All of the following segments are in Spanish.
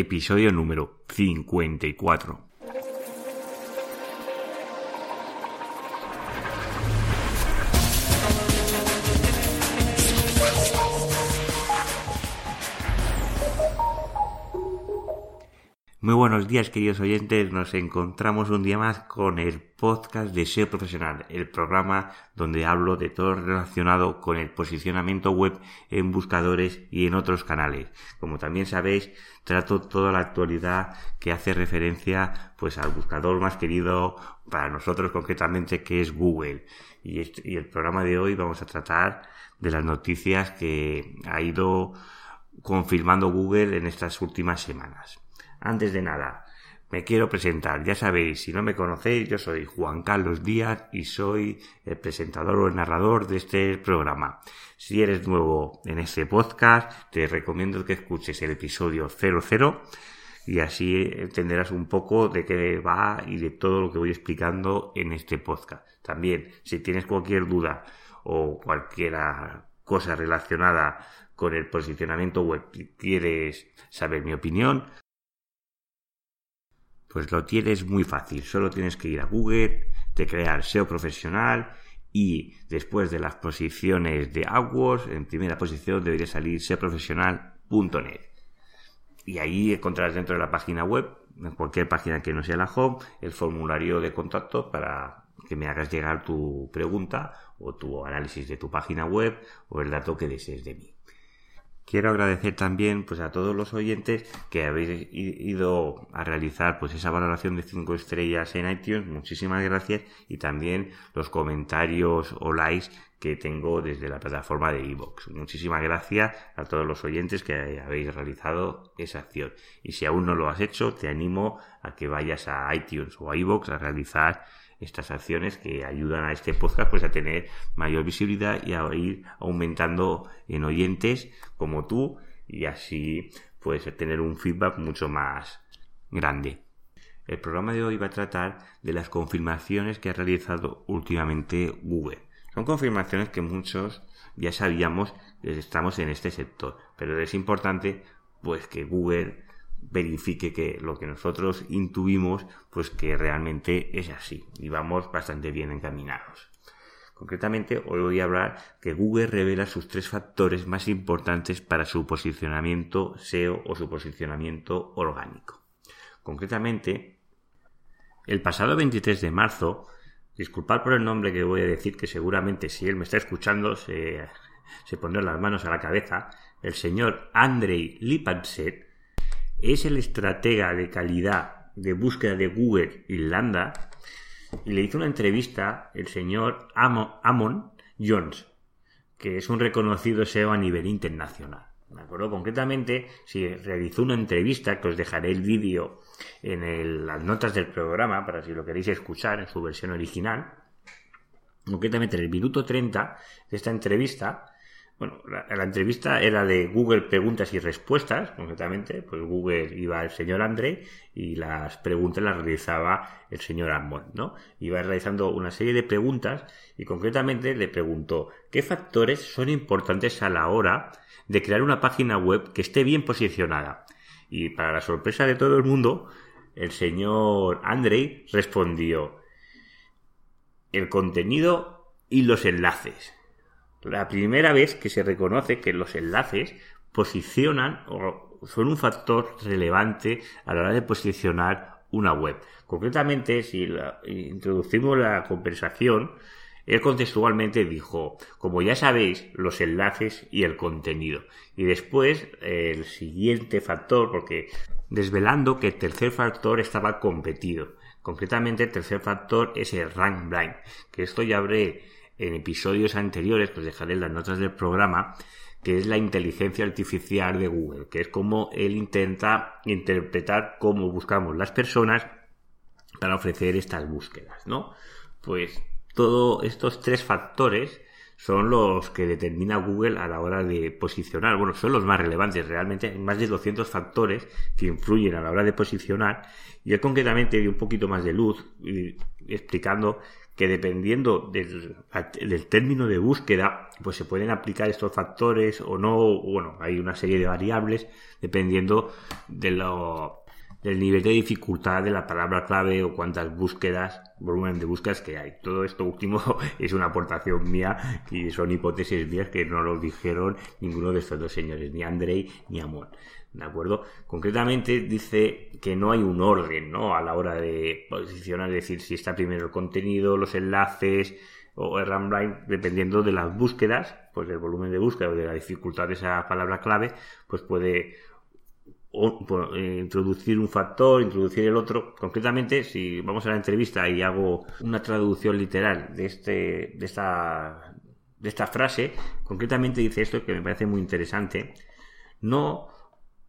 episodio número 54. Muy buenos días, queridos oyentes. Nos encontramos un día más con el podcast de SEO Profesional, el programa donde hablo de todo relacionado con el posicionamiento web en buscadores y en otros canales. Como también sabéis, trato toda la actualidad que hace referencia pues al buscador más querido para nosotros concretamente que es Google. Y, y el programa de hoy vamos a tratar de las noticias que ha ido confirmando Google en estas últimas semanas. Antes de nada, me quiero presentar. Ya sabéis, si no me conocéis, yo soy Juan Carlos Díaz y soy el presentador o el narrador de este programa. Si eres nuevo en este podcast, te recomiendo que escuches el episodio 00 y así entenderás un poco de qué va y de todo lo que voy explicando en este podcast. También, si tienes cualquier duda o cualquier cosa relacionada con el posicionamiento web quieres saber mi opinión, pues lo tienes muy fácil. Solo tienes que ir a Google, de crear SEO profesional y después de las posiciones de AdWords, en primera posición debería salir seoprofesional.net. Y ahí encontrarás dentro de la página web, en cualquier página que no sea la home, el formulario de contacto para que me hagas llegar tu pregunta o tu análisis de tu página web o el dato que desees de mí. Quiero agradecer también pues a todos los oyentes que habéis ido a realizar pues esa valoración de 5 estrellas en iTunes. Muchísimas gracias y también los comentarios o likes que tengo desde la plataforma de iVoox. Muchísimas gracias a todos los oyentes que habéis realizado esa acción. Y si aún no lo has hecho, te animo a que vayas a iTunes o a iVoox a realizar estas acciones que ayudan a este podcast pues a tener mayor visibilidad y a ir aumentando en oyentes como tú y así pues tener un feedback mucho más grande. El programa de hoy va a tratar de las confirmaciones que ha realizado últimamente Google. Son confirmaciones que muchos ya sabíamos que estamos en este sector, pero es importante pues que Google verifique que lo que nosotros intuimos, pues que realmente es así y vamos bastante bien encaminados. Concretamente, hoy voy a hablar que Google revela sus tres factores más importantes para su posicionamiento SEO o su posicionamiento orgánico. Concretamente, el pasado 23 de marzo, disculpad por el nombre que voy a decir, que seguramente si él me está escuchando se, se pondrá las manos a la cabeza, el señor Andrei Lipatset es el estratega de calidad de búsqueda de Google Irlanda y le hizo una entrevista el señor Amon Jones, que es un reconocido SEO a nivel internacional. ¿De acuerdo? Concretamente, si realizó una entrevista, que os dejaré el vídeo en las notas del programa, para si lo queréis escuchar en su versión original, concretamente en el minuto 30 de esta entrevista, bueno, la, entrevista era de Google Preguntas y Respuestas, concretamente, pues Google iba el señor André y las preguntas las realizaba el señor Armond, ¿no? Iba realizando una serie de preguntas y concretamente le preguntó qué factores son importantes a la hora de crear una página web que esté bien posicionada. Y para la sorpresa de todo el mundo, el señor Andrei respondió el contenido y los enlaces la primera vez que se reconoce que los enlaces posicionan o son un factor relevante a la hora de posicionar una web. Concretamente, si introducimos la conversación, él contextualmente dijo, como ya sabéis, los enlaces y el contenido. Y después, el siguiente factor, porque desvelando que el tercer factor estaba competido. Concretamente, el tercer factor es el rank blind, que esto ya habré en episodios anteriores, pues dejaré las notas del programa, que es la inteligencia artificial de Google, que es como él intenta interpretar cómo buscamos las personas para ofrecer estas búsquedas, ¿no? Pues todos estos tres factores son los que determina Google a la hora de posicionar. Bueno, son los más relevantes realmente. Hay más de 200 factores que influyen a la hora de posicionar. Y él concretamente dio un poquito más de luz explicando que dependiendo del, término de búsqueda, pues se pueden aplicar estos factores o no, bueno, hay una serie de variables dependiendo de lo, del nivel de dificultad de la palabra clave o cuántas búsquedas, volumen de búsquedas que hay. Todo esto último es una aportación mía y son hipótesis mías que no lo dijeron ninguno de estos dos señores, ni Andrei ni Amon. ¿De acuerdo? Concretamente dice que no hay un orden, ¿no? A la hora de posicionar, es decir, si está primero el contenido, los enlaces o el Ramblind, dependiendo de las búsquedas, pues del volumen de búsqueda o de la dificultad de esa palabra clave, pues puede eh, introducir un factor, introducir el otro. Concretamente, si vamos a la entrevista y hago una traducción literal de este, de esta, de esta frase, concretamente dice esto que me parece muy interesante. No,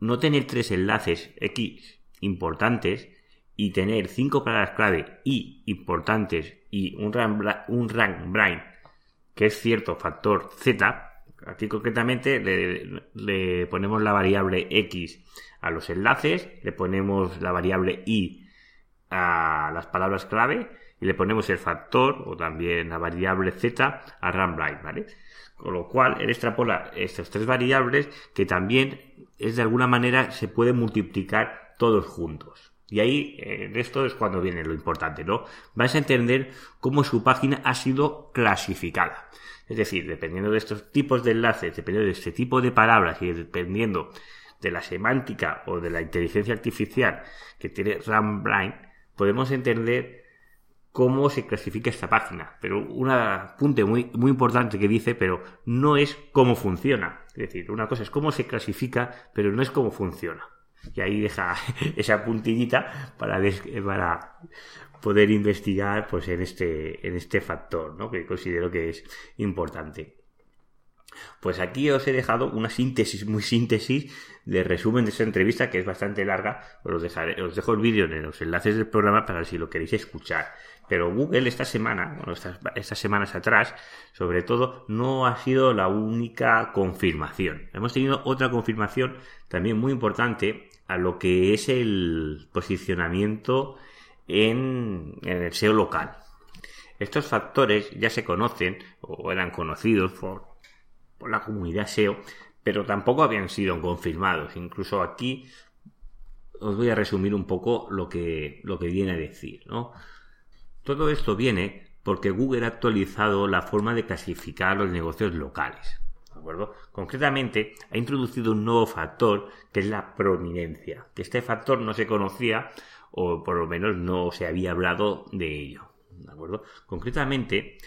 no tener tres enlaces X importantes y tener cinco palabras clave y importantes y un rank, blind que es cierto factor Z, Aquí concretamente le, ponemos la variable x a los enlaces, le ponemos la variable y a las palabras clave y le ponemos el factor o también la variable z a runblind, ¿vale? Con lo cual, él extrapola estas tres variables que también es de alguna manera se puede multiplicar todos juntos. Y ahí, eh, esto es cuando viene lo importante, ¿no? Vais a entender cómo su página ha sido clasificada. Es decir, dependiendo de estos tipos de enlaces, dependiendo de este tipo de palabras y dependiendo de la semántica o de la inteligencia artificial que tiene RamBlind, podemos entender cómo se clasifica esta página. Pero un apunte muy, muy importante que dice, pero no es cómo funciona. Es decir, una cosa es cómo se clasifica, pero no es cómo funciona. Y ahí deja esa puntillita para, para poder investigar pues en este, en este factor, ¿no? que considero que es importante. Pues aquí os he dejado una síntesis, muy síntesis, de resumen de esa entrevista, que es bastante larga. Os, dejaré, os dejo el vídeo en los enlaces del programa para si lo queréis escuchar. Pero Google esta semana, bueno, estas semanas atrás, sobre todo, no ha sido la única confirmación. Hemos tenido otra confirmación también muy importante a lo que es el posicionamiento en, el SEO local. Estos factores ya se conocen o eran conocidos por, por la comunidad SEO, pero tampoco habían sido confirmados. Incluso aquí os voy a resumir un poco lo que, lo que viene a decir. ¿no? Todo esto viene porque Google ha actualizado la forma de clasificar los negocios locales. ¿De acuerdo? Concretamente, ha introducido un nuevo factor que es la prominencia. Que este factor no se conocía o por lo menos no se había hablado de ello. ¿De acuerdo? Concretamente,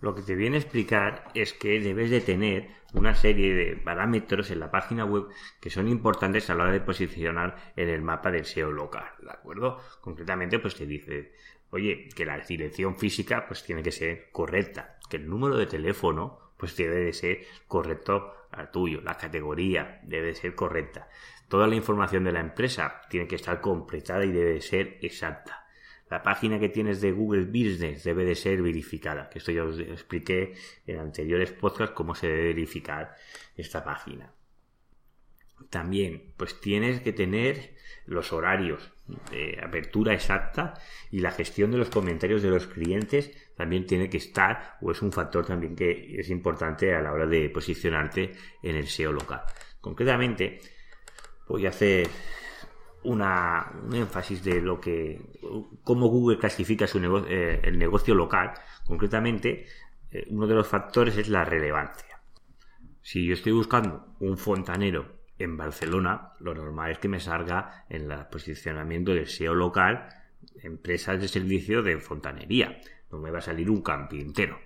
lo que te viene a explicar es que debes de tener una serie de parámetros en la página web que son importantes a la hora de posicionar en el mapa del SEO local, ¿de acuerdo? Concretamente, pues te dice, oye, que la dirección física pues tiene que ser correcta, que el número de teléfono pues debe de ser correcto al tuyo, la categoría debe de ser correcta, Toda la información de la empresa tiene que estar completada y debe ser exacta. La página que tienes de Google Business debe de ser verificada, que esto ya os expliqué en anteriores podcasts cómo se debe verificar esta página. También, pues tienes que tener los horarios de apertura exacta y la gestión de los comentarios de los clientes también tiene que estar o es un factor también que es importante a la hora de posicionarte en el SEO local. Concretamente, voy a hacer una, un énfasis de lo que cómo Google clasifica su eh, el negocio local. Concretamente, eh, uno de los factores es la relevancia. Si yo estoy buscando un fontanero en Barcelona, lo normal es que me salga en el posicionamiento del SEO local empresas de servicio de fontanería. No me va a salir un entero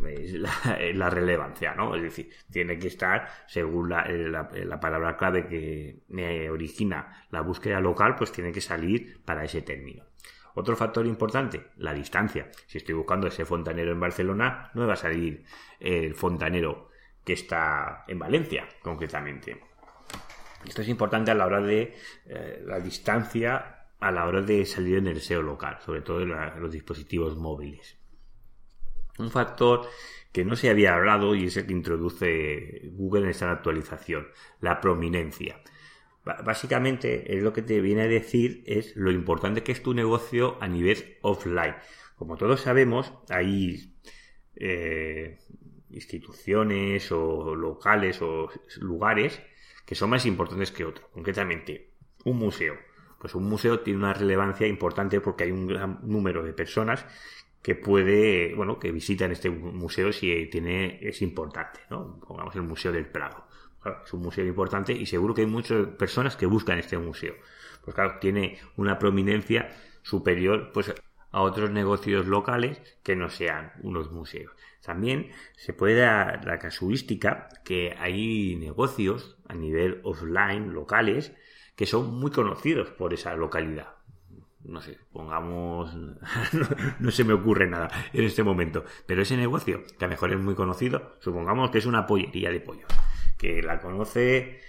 es la, relevancia, ¿no? Es decir, tiene que estar, según la, la, palabra clave que origina la búsqueda local, pues tiene que salir para ese término. Otro factor importante, la distancia. Si estoy buscando ese fontanero en Barcelona, no me va a salir el fontanero que está en Valencia, concretamente. Esto es importante a la hora de eh, la distancia a la hora de salir en el SEO local, sobre todo en los dispositivos móviles. Un factor que no se había hablado y es el que introduce Google en esta actualización, la prominencia. Básicamente es lo que te viene a decir es lo importante que es tu negocio a nivel offline. Como todos sabemos, hay eh, instituciones o locales o lugares que son más importantes que otros. Concretamente, un museo. Pues un museo tiene una relevancia importante porque hay un gran número de personas que puede, bueno, que visitan este museo si tiene, es importante, ¿no? Pongamos el Museo del Prado. es un museo importante y seguro que hay muchas personas que buscan este museo. Pues claro, tiene una prominencia superior, pues a otros negocios locales que no sean unos museos. También se puede dar la casuística que hay negocios a nivel offline locales que son muy conocidos por esa localidad. No sé, pongamos, no, se me ocurre nada en este momento, pero ese negocio, que a lo mejor es muy conocido, supongamos que es una pollería de pollos, que la conoce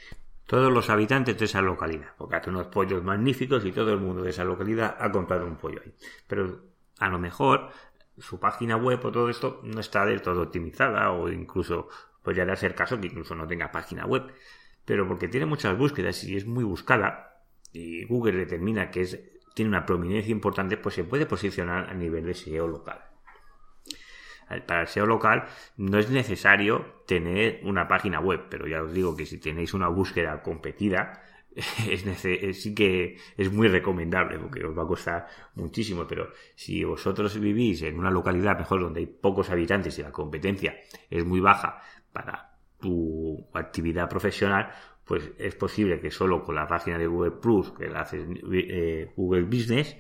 todos los habitantes de esa localidad, porque hace unos pollos magníficos y todo el mundo de esa localidad ha comprado un pollo ahí. Pero a lo mejor su página web o todo esto no está del todo optimizada o incluso podría darse caso que incluso no tenga página web. Pero porque tiene muchas búsquedas y es muy buscada y Google determina que es, tiene una prominencia importante, pues se puede posicionar a nivel de SEO local. Para el SEO local no es necesario tener una página web, pero ya os digo que si tenéis una búsqueda competida, es sí que es muy recomendable porque os va a costar muchísimo, pero si vosotros vivís en una localidad mejor donde hay pocos habitantes y la competencia es muy baja para tu actividad profesional, pues es posible que solo con la página de Google Plus, que la hace eh, Google Business,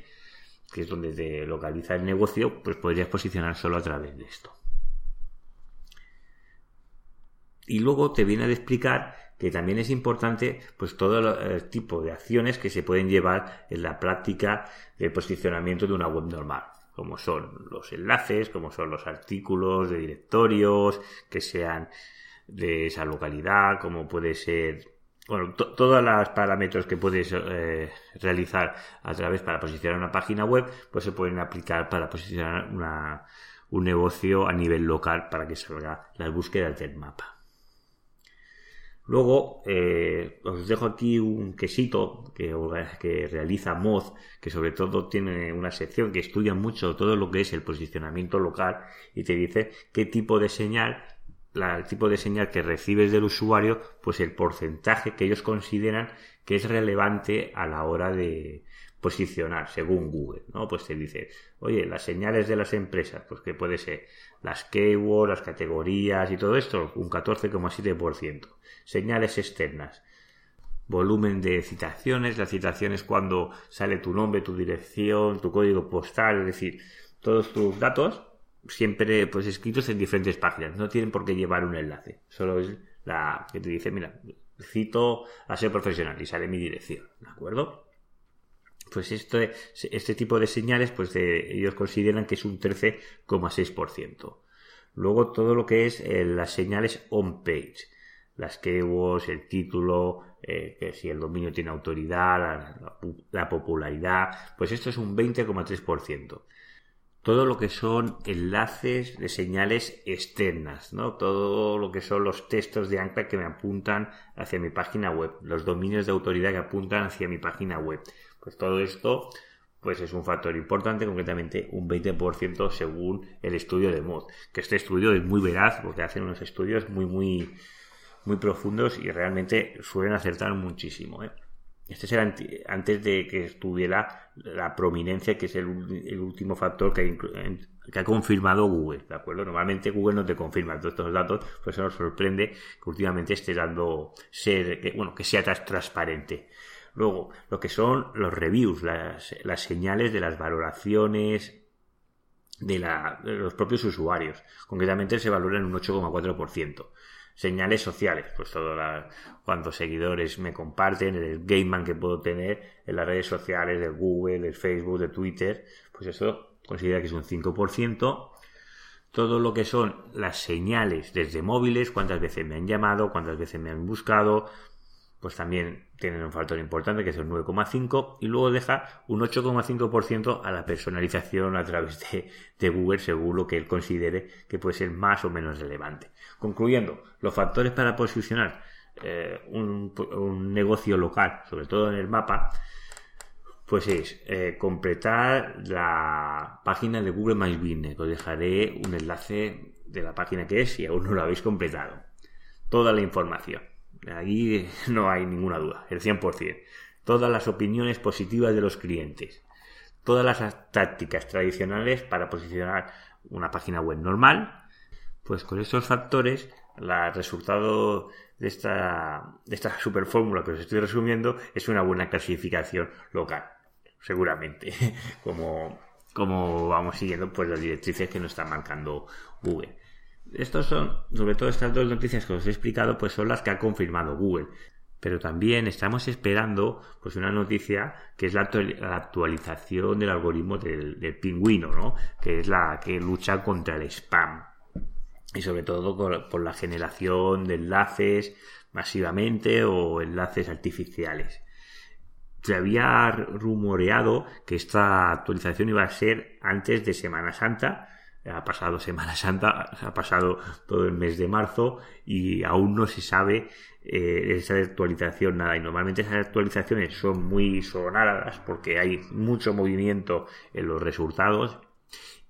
que es donde te localiza el negocio, pues podrías posicionar solo a través de esto. Y luego te viene a explicar que también es importante pues todo el tipo de acciones que se pueden llevar en la práctica de posicionamiento de una web normal como son los enlaces, como son los artículos de directorios, que sean de esa localidad, como puede ser bueno, todos los parámetros que puedes eh, realizar a través para posicionar una página web, pues se pueden aplicar para posicionar un negocio a nivel local para que salga las búsquedas del mapa. Luego, eh, os dejo aquí un quesito que, que realiza Moz, que sobre todo tiene una sección que estudia mucho todo lo que es el posicionamiento local y te dice qué tipo de señal el tipo de señal que recibes del usuario, pues el porcentaje que ellos consideran que es relevante a la hora de posicionar, según Google, ¿no? Pues te dice, oye, las señales de las empresas, pues que puede ser las keywords, las categorías y todo esto, un 14,7%. Señales externas, volumen de citaciones, las citaciones cuando sale tu nombre, tu dirección, tu código postal, es decir, todos tus datos siempre pues escritos en diferentes páginas. No tienen por qué llevar un enlace. Solo es la que te dice, mira, cito a ser profesional y sale mi dirección. ¿De acuerdo? Pues este, este tipo de señales, pues ellos consideran que es un 13,6%. Luego todo lo que es eh, las señales on-page. Las keywords, el título, eh, que si el dominio tiene autoridad, la popularidad, pues esto es un 20,3% todo lo que son enlaces de señales externas, ¿no? Todo lo que son los textos de ancla que me apuntan hacia mi página web, los dominios de autoridad que apuntan hacia mi página web. Pues todo esto pues es un factor importante, concretamente un 20% según el estudio de Mod. Que este estudio es muy veraz porque hacen unos estudios muy, muy, muy profundos y realmente suelen acertar muchísimo. ¿eh? Este será antes de que estuviera la prominencia, que es el, último factor que, ha confirmado Google, ¿de acuerdo? Normalmente Google no te confirma todos estos datos, por eso nos sorprende que últimamente esté dando ser, que, bueno, que sea transparente. Luego, lo que son los reviews, las, las señales de las valoraciones de, la, de los propios usuarios. Concretamente se valora en un 8,4% señales sociales, pues todo cuántos seguidores me comparten, el gameman que puedo tener en las redes sociales de Google, de Facebook, de Twitter, pues eso considera que es un 5%. Todo lo que son las señales desde móviles, cuántas veces me han llamado, cuántas veces me han buscado, pues también tienen un factor importante que es el 9,5 y luego deja un 8,5% a la personalización a través de, Google según lo que él considere que puede ser más o menos relevante. Concluyendo, los factores para posicionar eh, un, negocio local, sobre todo en el mapa, pues es eh, completar la página de Google My Business. Os dejaré un enlace de la página que es si aún no lo habéis completado. Toda la información. Aquí no hay ninguna duda, el 100%. Todas las opiniones positivas de los clientes. Todas las tácticas tradicionales para posicionar una página web normal. Pues con estos factores, el resultado de esta, de esta super fórmula que os estoy resumiendo es una buena clasificación local seguramente, como, como vamos siguiendo pues las directrices que nos está marcando Google. Estos son, sobre todo estas dos noticias que os he explicado, pues son las que ha confirmado Google. Pero también estamos esperando pues una noticia que es la, actualización del algoritmo del, pingüino, ¿no? Que es la que lucha contra el spam. Y sobre todo por la generación de enlaces masivamente o enlaces artificiales se había rumoreado que esta actualización iba a ser antes de Semana Santa. Ha pasado Semana Santa, ha pasado todo el mes de marzo y aún no se sabe eh, esa actualización nada. Y normalmente esas actualizaciones son muy sonadas porque hay mucho movimiento en los resultados.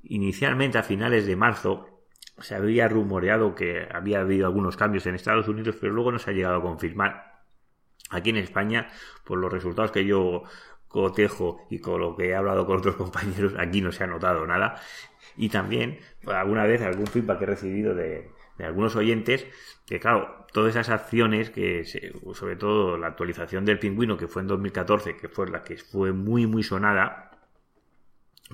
Inicialmente a finales de marzo se había rumoreado que había habido algunos cambios en Estados Unidos, pero luego no se ha llegado a confirmar Aquí en España, por los resultados que yo cotejo y con lo que he hablado con otros compañeros, aquí no se ha notado nada. Y también, alguna vez, algún feedback que he recibido de, algunos oyentes, que claro, todas esas acciones, que sobre todo la actualización del pingüino, que fue en 2014, que fue la que fue muy, muy sonada,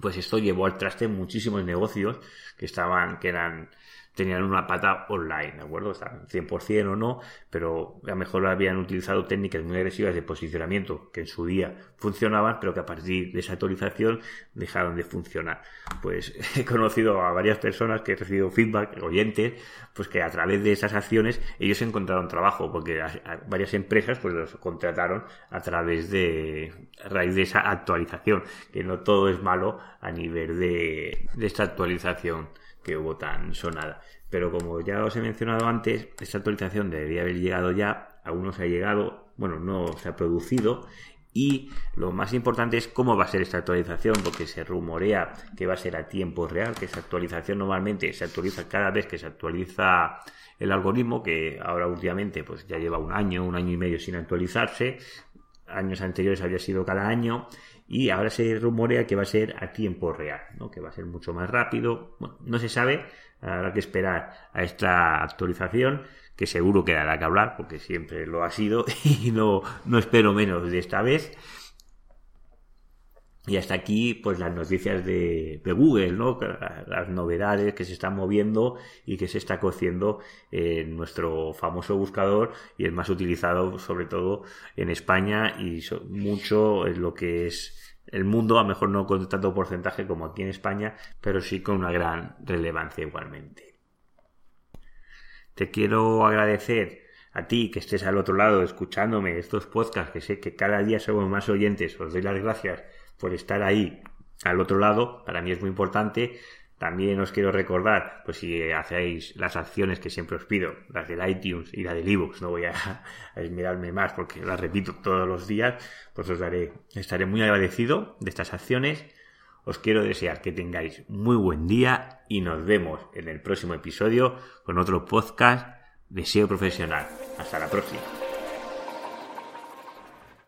pues esto llevó al traste muchísimos negocios que estaban, que eran tenían una pata online, ¿de acuerdo? Estaban 100% o no, pero a lo mejor habían utilizado técnicas muy agresivas de posicionamiento que en su día funcionaban, pero que a partir de esa actualización dejaron de funcionar. Pues he conocido a varias personas que he recibido feedback, oyentes, pues que a través de esas acciones ellos encontraron trabajo, porque varias empresas pues los contrataron a través de a raíz de esa actualización, que no todo es malo a nivel de, de esta actualización que hubo tan sonada. Pero como ya os he mencionado antes, esta actualización debería haber llegado ya, aún no se ha llegado, bueno, no se ha producido. Y lo más importante es cómo va a ser esta actualización, porque se rumorea que va a ser a tiempo real, que esa actualización normalmente se actualiza cada vez que se actualiza el algoritmo, que ahora últimamente pues ya lleva un año, un año y medio sin actualizarse, años anteriores había sido cada año y ahora se rumorea que va a ser a tiempo real, ¿no? que va a ser mucho más rápido. Bueno, no se sabe, habrá que esperar a esta actualización, que seguro que dará que hablar, porque siempre lo ha sido y no, no espero menos de esta vez. Y hasta aquí, pues las noticias de, Google, ¿no? Las novedades que se están moviendo y que se está cociendo en nuestro famoso buscador y el más utilizado, sobre todo en España y mucho en lo que es el mundo, a lo mejor no con tanto porcentaje como aquí en España, pero sí con una gran relevancia igualmente. Te quiero agradecer a ti que estés al otro lado escuchándome estos podcasts, que sé que cada día somos más oyentes, os doy las gracias por estar ahí al otro lado, para mí es muy importante. También os quiero recordar, pues si hacéis las acciones que siempre os pido, las del iTunes y la del iVoox, no voy a, a, más porque las repito todos los días, pues os daré, estaré muy agradecido de estas acciones. Os quiero desear que tengáis muy buen día y nos vemos en el próximo episodio con otro podcast de SEO profesional. Hasta la próxima.